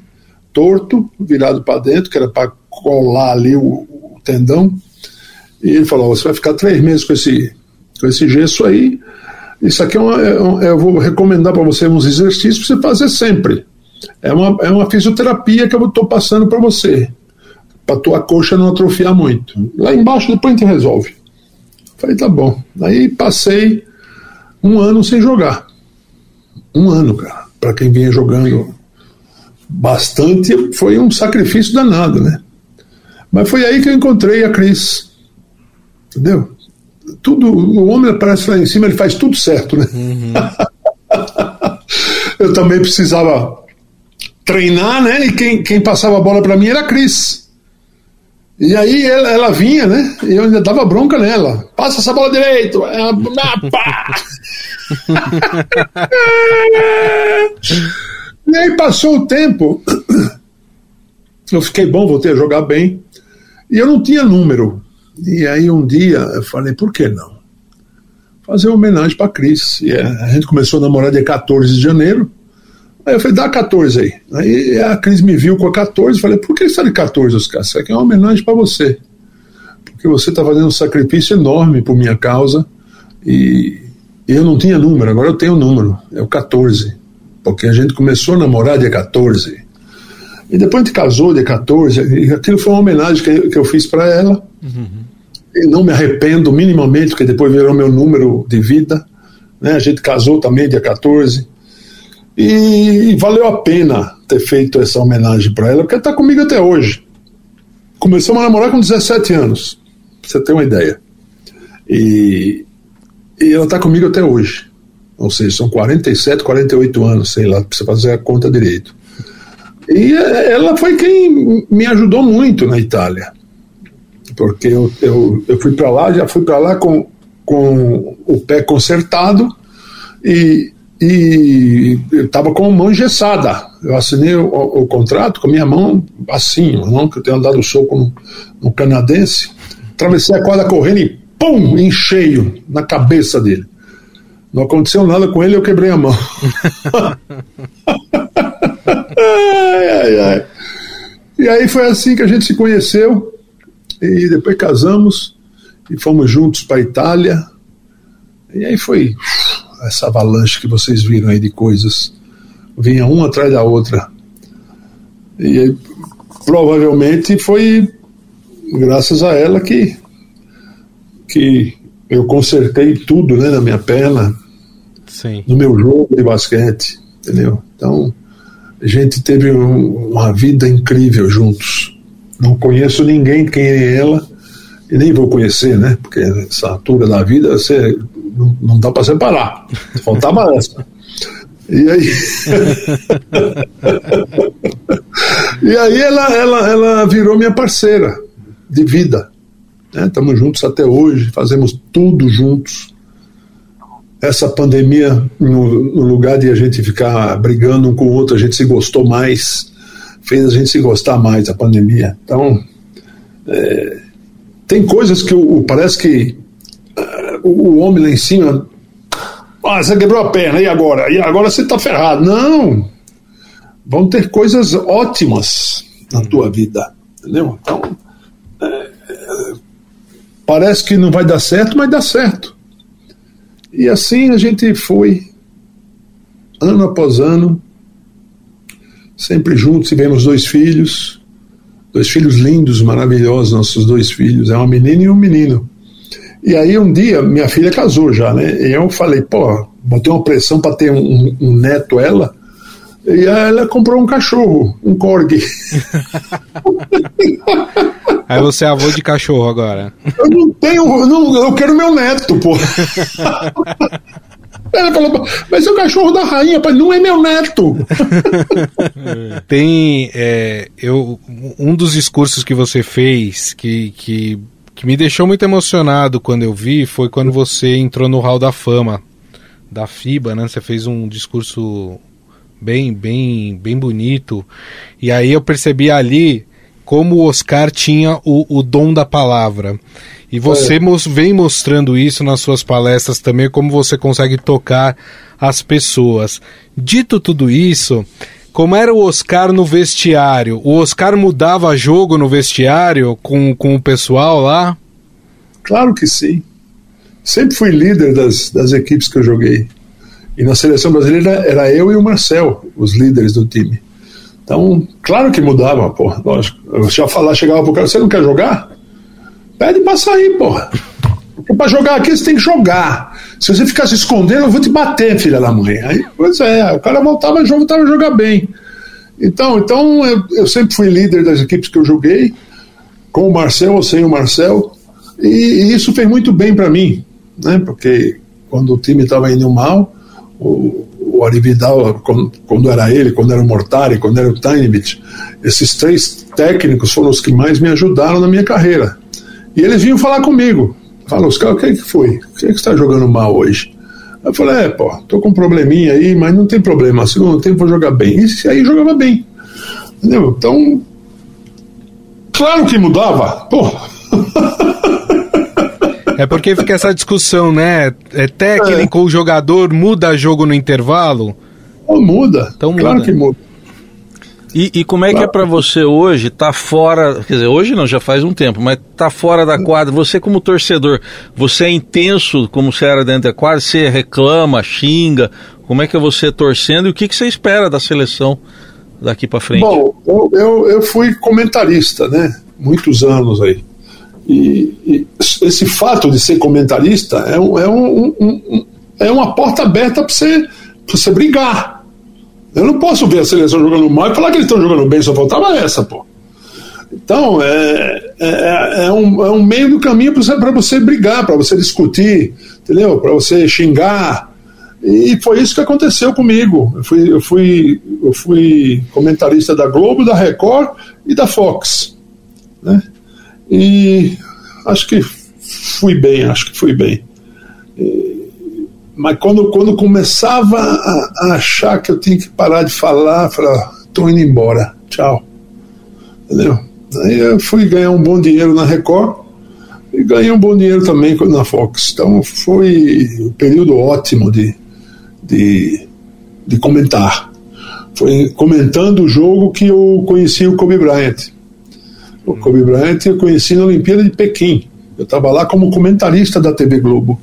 Speaker 4: Torto, virado para dentro, que era para colar ali o, o tendão. E ele falou: você vai ficar três meses com esse, com esse gesso aí. Isso aqui é uma, é, eu vou recomendar para você uns exercícios para você fazer sempre. É uma, é uma fisioterapia que eu estou passando para você, para tua coxa não atrofiar muito. Lá embaixo depois a gente resolve. Falei, tá bom. Aí passei um ano sem jogar. Um ano, cara. para quem vinha jogando bastante, foi um sacrifício danado, né? Mas foi aí que eu encontrei a Cris. Entendeu? Tudo, o homem aparece lá em cima, ele faz tudo certo, né? Uhum. eu também precisava treinar, né? E quem, quem passava a bola para mim era a Cris. E aí ela, ela, vinha, né? E eu ainda dava bronca nela. Passa essa bola direito. Ela, pá! e aí passou o tempo. Eu fiquei bom, voltei a jogar bem. E eu não tinha número. E aí um dia eu falei, por que não? Fazer uma homenagem para Cris. E a gente começou a namorar dia 14 de janeiro. Aí eu falei, dá 14 aí. Aí a Cris me viu com a 14, falei, por que está de 14, Oscar? Isso aqui é uma homenagem para você. Porque você está fazendo um sacrifício enorme por minha causa. E eu não tinha número, agora eu tenho número, é o 14. Porque a gente começou a namorar dia 14. E depois a gente casou dia 14, e aquilo foi uma homenagem que, que eu fiz para ela. Uhum. E não me arrependo minimamente, porque depois virou meu número de vida. Né? A gente casou também dia 14. E, valeu a pena ter feito essa homenagem para ela, porque ela está comigo até hoje. Começamos a namorar com 17 anos, pra você ter uma ideia. E, e ela está comigo até hoje. Ou seja, são 47, 48 anos, sei lá, precisa fazer a conta direito. E é, ela foi quem me ajudou muito na Itália. Porque eu, eu, eu fui para lá, já fui para lá com, com o pé consertado e, e eu estava com a mão engessada. Eu assinei o, o, contrato com a minha mão assim, a mão que eu tenho dado soco no, no canadense. Atravessei a quadra correndo e pum, em cheio na cabeça dele. Não aconteceu nada com ele, eu quebrei a mão. ai, ai, ai. E aí foi assim que a gente se conheceu e depois casamos e fomos juntos para a Itália. E aí foi essa avalanche que vocês viram aí de coisas. Vinha uma atrás da outra. E aí, provavelmente foi graças a ela que que eu consertei tudo né, na minha perna, Sim. no meu jogo de basquete, entendeu? Então, a gente teve um, uma vida incrível juntos. Não conheço ninguém quem é ela, e nem vou conhecer, né? Porque essa altura da vida você não, não dá para separar. Faltava essa. E aí. e aí ela, ela, ela virou minha parceira de vida. Estamos né? juntos até hoje, fazemos tudo juntos. Essa pandemia, no, no, lugar de a gente ficar brigando um com o outro, a gente se gostou mais, fez a gente se gostar mais da pandemia. Então, é, tem coisas que o, parece que uh, o homem lá em cima. Ah, você quebrou a perna, e agora? E agora você está ferrado. Não! Vão ter coisas ótimas na tua vida, entendeu? Então, é, Parece que não vai dar certo, mas dá certo. E assim a gente foi, ano após ano, sempre juntos, tivemos dois filhos, dois filhos lindos, maravilhosos, nossos dois filhos, é uma menina e um menino. E aí um dia, minha filha casou já, né? E eu falei, pô, botei uma pressão para ter um, um, neto ela, e ela comprou um cachorro, um corgi.
Speaker 3: Aí você é avô de cachorro agora.
Speaker 4: Eu não tenho. Não, eu quero meu neto, pô. Ela falou, mas é o cachorro da rainha, pai, não é meu neto.
Speaker 3: Tem. É, eu, um dos discursos que você fez que, que, que me deixou muito emocionado quando eu vi foi quando você entrou no Hall da Fama da FIBA, né? Você fez um discurso bem, bem, bem bonito. E aí eu percebi ali como o Oscar tinha o, o dom da palavra. E você é. mos, vem mostrando isso nas suas palestras também, como você consegue tocar as pessoas. Dito tudo isso, como era o Oscar no vestiário? O Oscar mudava jogo no vestiário com, com o pessoal lá?
Speaker 4: Claro que sim. Sempre fui líder das, das equipes que eu joguei. E na seleção brasileira era eu e o Marcel, os líderes do time. Então, claro que mudava, porra, lógico. Eu já falar, chegava pro cara, você não quer jogar? Pede pra sair, porra. Porque para jogar aqui você tem que jogar. Se você ficar se escondendo, eu vou te bater, filha da mãe. Aí, pois é, o cara voltava, voltava a jogar bem. Então, então eu, eu, sempre fui líder das equipes que eu joguei, com o Marcel ou sem o Marcel, e, e isso fez muito bem para mim, né? Porque quando o time estava indo mal, o, o Arividal, quando, quando, era ele, quando era o Mortari, quando era o Tainvich, esses três técnicos foram os que mais me ajudaram na minha carreira. E eles vinham falar comigo. Falam, os caras, o que, é que foi? O que, é que está jogando mal hoje? Eu falei, é, pô, tô com um probleminha aí, mas não tem problema, segundo tempo vou jogar bem. E aí jogava bem. Entendeu? Então, claro que mudava, pô.
Speaker 3: É porque fica essa discussão, né? É técnico ou é. jogador muda jogo no intervalo?
Speaker 4: Oh, muda. Então muda. Claro que muda.
Speaker 2: E, e como é que é para você hoje estar tá fora, quer dizer, hoje não, já faz um tempo, mas tá fora da quadra, você como torcedor, você é intenso como você era dentro da quadra, você reclama, xinga, como é que é você torcendo e o que, que você espera da seleção daqui para frente?
Speaker 4: Bom, eu, eu, eu fui comentarista, né, muitos anos aí. E, e, esse fato de ser comentarista é, um, é, um, um, é uma porta aberta para você, você brigar. Eu não posso ver a seleção jogando mal e falar que eles estão jogando bem, só faltava essa, pô. Então, é, é, é, um, é um meio do caminho para você, você brigar, para você discutir, entendeu? Para você xingar. E foi isso que aconteceu comigo. Eu fui, eu fui, eu fui comentarista da Globo, da Record e da Fox. Né? E acho que fui bem, acho que fui bem. Mas quando, quando começava a, a, achar que eu tinha que parar de falar, falar, tô indo embora, tchau. Entendeu? Aí eu fui ganhar um bom dinheiro na Record e ganhei um bom dinheiro também na Fox. Então foi um período ótimo de, de, de comentar. Foi comentando o jogo que eu conheci o Kobe Bryant. O Kobe Bryant eu conheci na Olimpíada de Pequim. Eu estava lá como comentarista da TV Globo.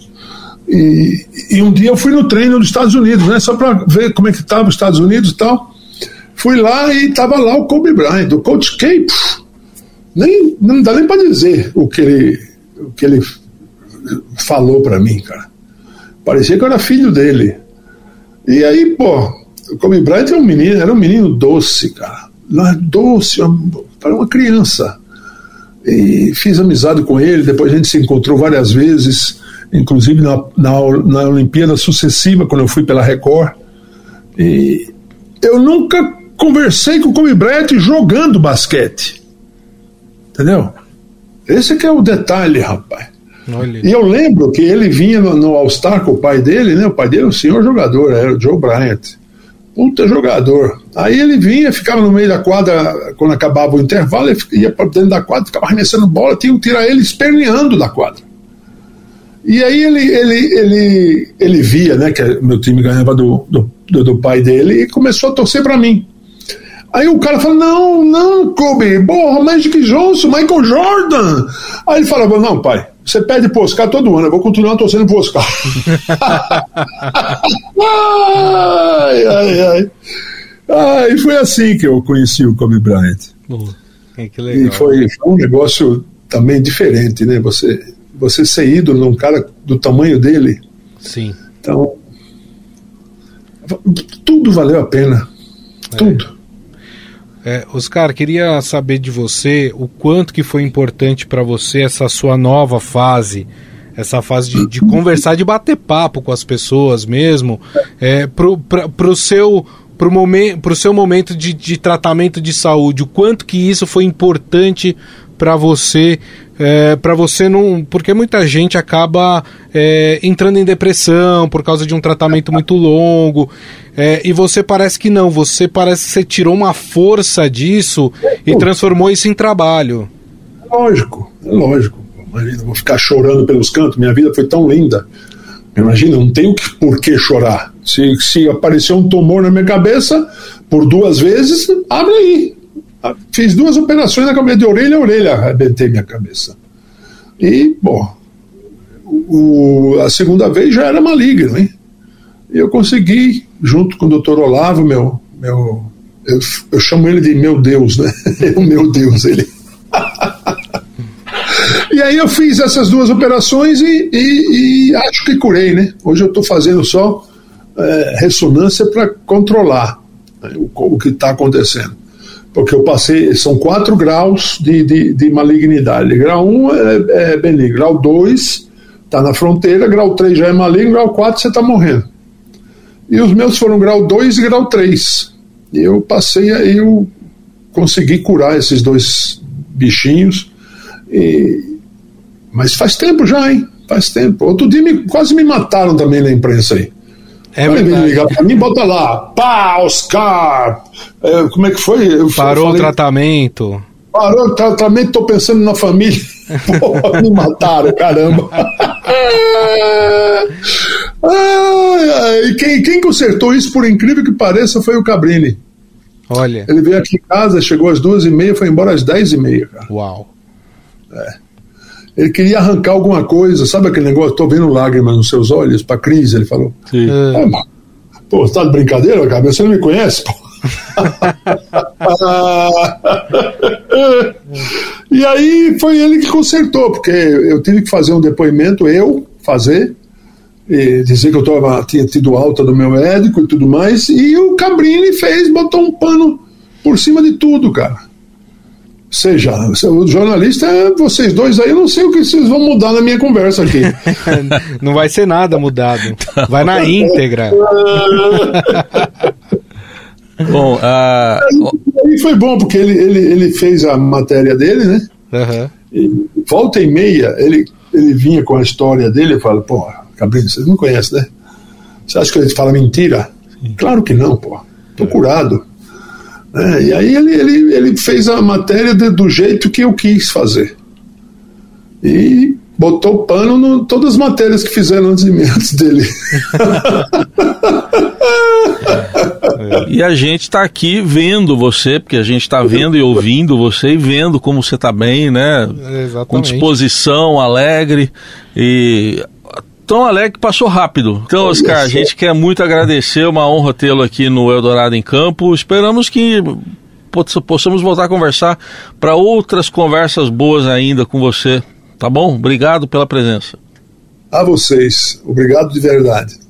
Speaker 4: E, e, um dia eu fui no treino dos Estados Unidos, né? Só para ver como é que estava os Estados Unidos e tal. Fui lá e estava lá o Kobe Bryant, o Coach K. Nem, não dá nem para dizer o que ele, o que ele falou para mim, cara. Parecia que eu era filho dele. E aí, pô, o Kobe Bryant era um menino, era um menino doce, cara. Doce, para uma criança. E fiz amizade com ele, depois a gente se encontrou várias vezes, inclusive na, na, na Olimpíada sucessiva, quando eu fui pela Record. E eu nunca conversei com o Kobe Bryant jogando basquete. Entendeu? Esse que é o detalhe, rapaz. Olha. E eu lembro que ele vinha no, no All-Star com o pai dele, né? O pai dele é um senhor jogador, era o Joe Bryant puta jogador. Aí ele vinha, ficava no meio da quadra, quando acabava o intervalo, ele ia para dentro da quadra, ficava arremessando bola, tinha que tirar ele esperneando da quadra. E aí ele, ele, ele, ele via né, que meu time ganhava do, do, do pai dele e começou a torcer para mim. Aí o cara fala: Não, não, Kobe, porra, Magic Johnson, Michael Jordan. Aí ele falava: Não, pai, você pede pro Oscar todo ano, eu vou continuar torcendo pro Oscar. ai, ai, ai. E foi assim que eu conheci o Kobe Bryant. legal. E foi, foi, um negócio também diferente, né? Você, você ser ídolo num cara do tamanho dele.
Speaker 3: Sim.
Speaker 4: Então, tudo valeu a pena. É. Tudo.
Speaker 3: É, Oscar, queria saber de você o quanto que foi importante para você essa sua nova fase, essa fase de, de conversar, de bater papo com as pessoas mesmo, é, para o seu para o seu momento de, de tratamento de saúde, o quanto que isso foi importante para você é, para você não. Porque muita gente acaba é, entrando em depressão por causa de um tratamento muito longo. É, e você parece que não, você parece que você tirou uma força disso e transformou isso em trabalho.
Speaker 4: Lógico, é lógico. Imagina, eu vou ficar chorando pelos cantos, minha vida foi tão linda. Imagina, não tenho por que chorar. Se, se apareceu um tumor na minha cabeça por duas vezes, abre aí. Fiz duas operações na cabeça de orelha a orelha, arrebentei minha cabeça. E, bom, o, a segunda vez já era maligno, hein? E eu consegui, junto com o doutor Olavo, meu, meu eu, eu, chamo ele de meu Deus, né? o meu Deus, ele. E aí eu fiz essas duas operações e, e, e acho que curei, né? Hoje eu estou fazendo só é, ressonância para controlar né, o, o, que está acontecendo. Porque eu passei, são quatro graus de, de, de malignidade. Grau 1 um é, é benigno, grau 2 está na fronteira, grau 3 já é maligno, grau 4 você está morrendo. E os meus foram grau 2 e grau 3. E eu passei, aí eu consegui curar esses dois bichinhos. E... Mas faz tempo já, hein? Faz tempo. Outro dia me, quase me mataram também na imprensa aí. É verdade. ligar pra mim, bota lá, pá, Oscar, é, como é que foi? Eu
Speaker 3: Parou falei, o tratamento.
Speaker 4: Parou o tratamento, tô pensando na família. Pô, me mataram, caramba. e quem, quem consertou isso, por incrível que pareça, foi o Cabrini.
Speaker 3: Olha.
Speaker 4: Ele veio aqui em casa, chegou às duas e meia, foi embora às dez e meia, cara.
Speaker 3: Uau.
Speaker 4: É. Ele queria arrancar alguma coisa, sabe aquele negócio? Tô vendo lágrimas nos seus olhos, pra crise, ele falou. Sim. É, pô, você tá de brincadeira, cara? Você não me conhece, pô? e aí foi ele que consertou, porque eu tive que fazer um depoimento, eu fazer, dizer que eu tava, tinha tido alta do meu médico e tudo mais, e o Cabrini fez, botou um pano por cima de tudo, cara. Ou seja, o jornalista, vocês dois aí, eu não sei o que vocês vão mudar na minha conversa aqui.
Speaker 3: não vai ser nada mudado. Vai na íntegra.
Speaker 4: bom, uh... aí, foi bom, porque ele, ele, ele fez a matéria dele, né? Uhum. E, volta e meia, ele, ele vinha com a história dele, eu falo, pô, Cabrini, vocês não conhecem, né? Você acha que a gente fala mentira? Sim. Claro que não, pô. Tô curado. É, e aí ele, ele, ele fez a matéria de, do jeito que eu quis fazer. E botou pano em todas as matérias que fizeram antes, de mim, antes dele.
Speaker 2: E a gente está aqui vendo você, porque a gente está vendo e ouvindo você e vendo como você está bem, né? Exatamente. Com disposição, alegre. E tão alegre que passou rápido. Então, Oscar, a gente quer muito agradecer, uma honra tê-lo aqui no Eldorado em Campo. Esperamos que possamos voltar a conversar para outras conversas boas ainda com você. Tá bom? Obrigado pela presença.
Speaker 4: A vocês. Obrigado de verdade.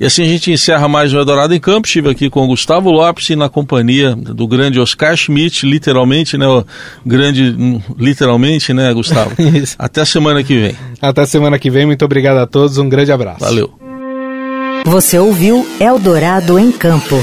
Speaker 2: E assim a gente encerra mais um Eldorado em Campo. Estive aqui com o Gustavo Lopes e na companhia do grande Oscar Schmidt, literalmente, né? O grande, literalmente, né, Gustavo? Até a semana que vem.
Speaker 3: Até a semana que vem. Muito obrigado a todos. Um grande abraço.
Speaker 2: Valeu.
Speaker 1: Você ouviu Eldorado em Campo.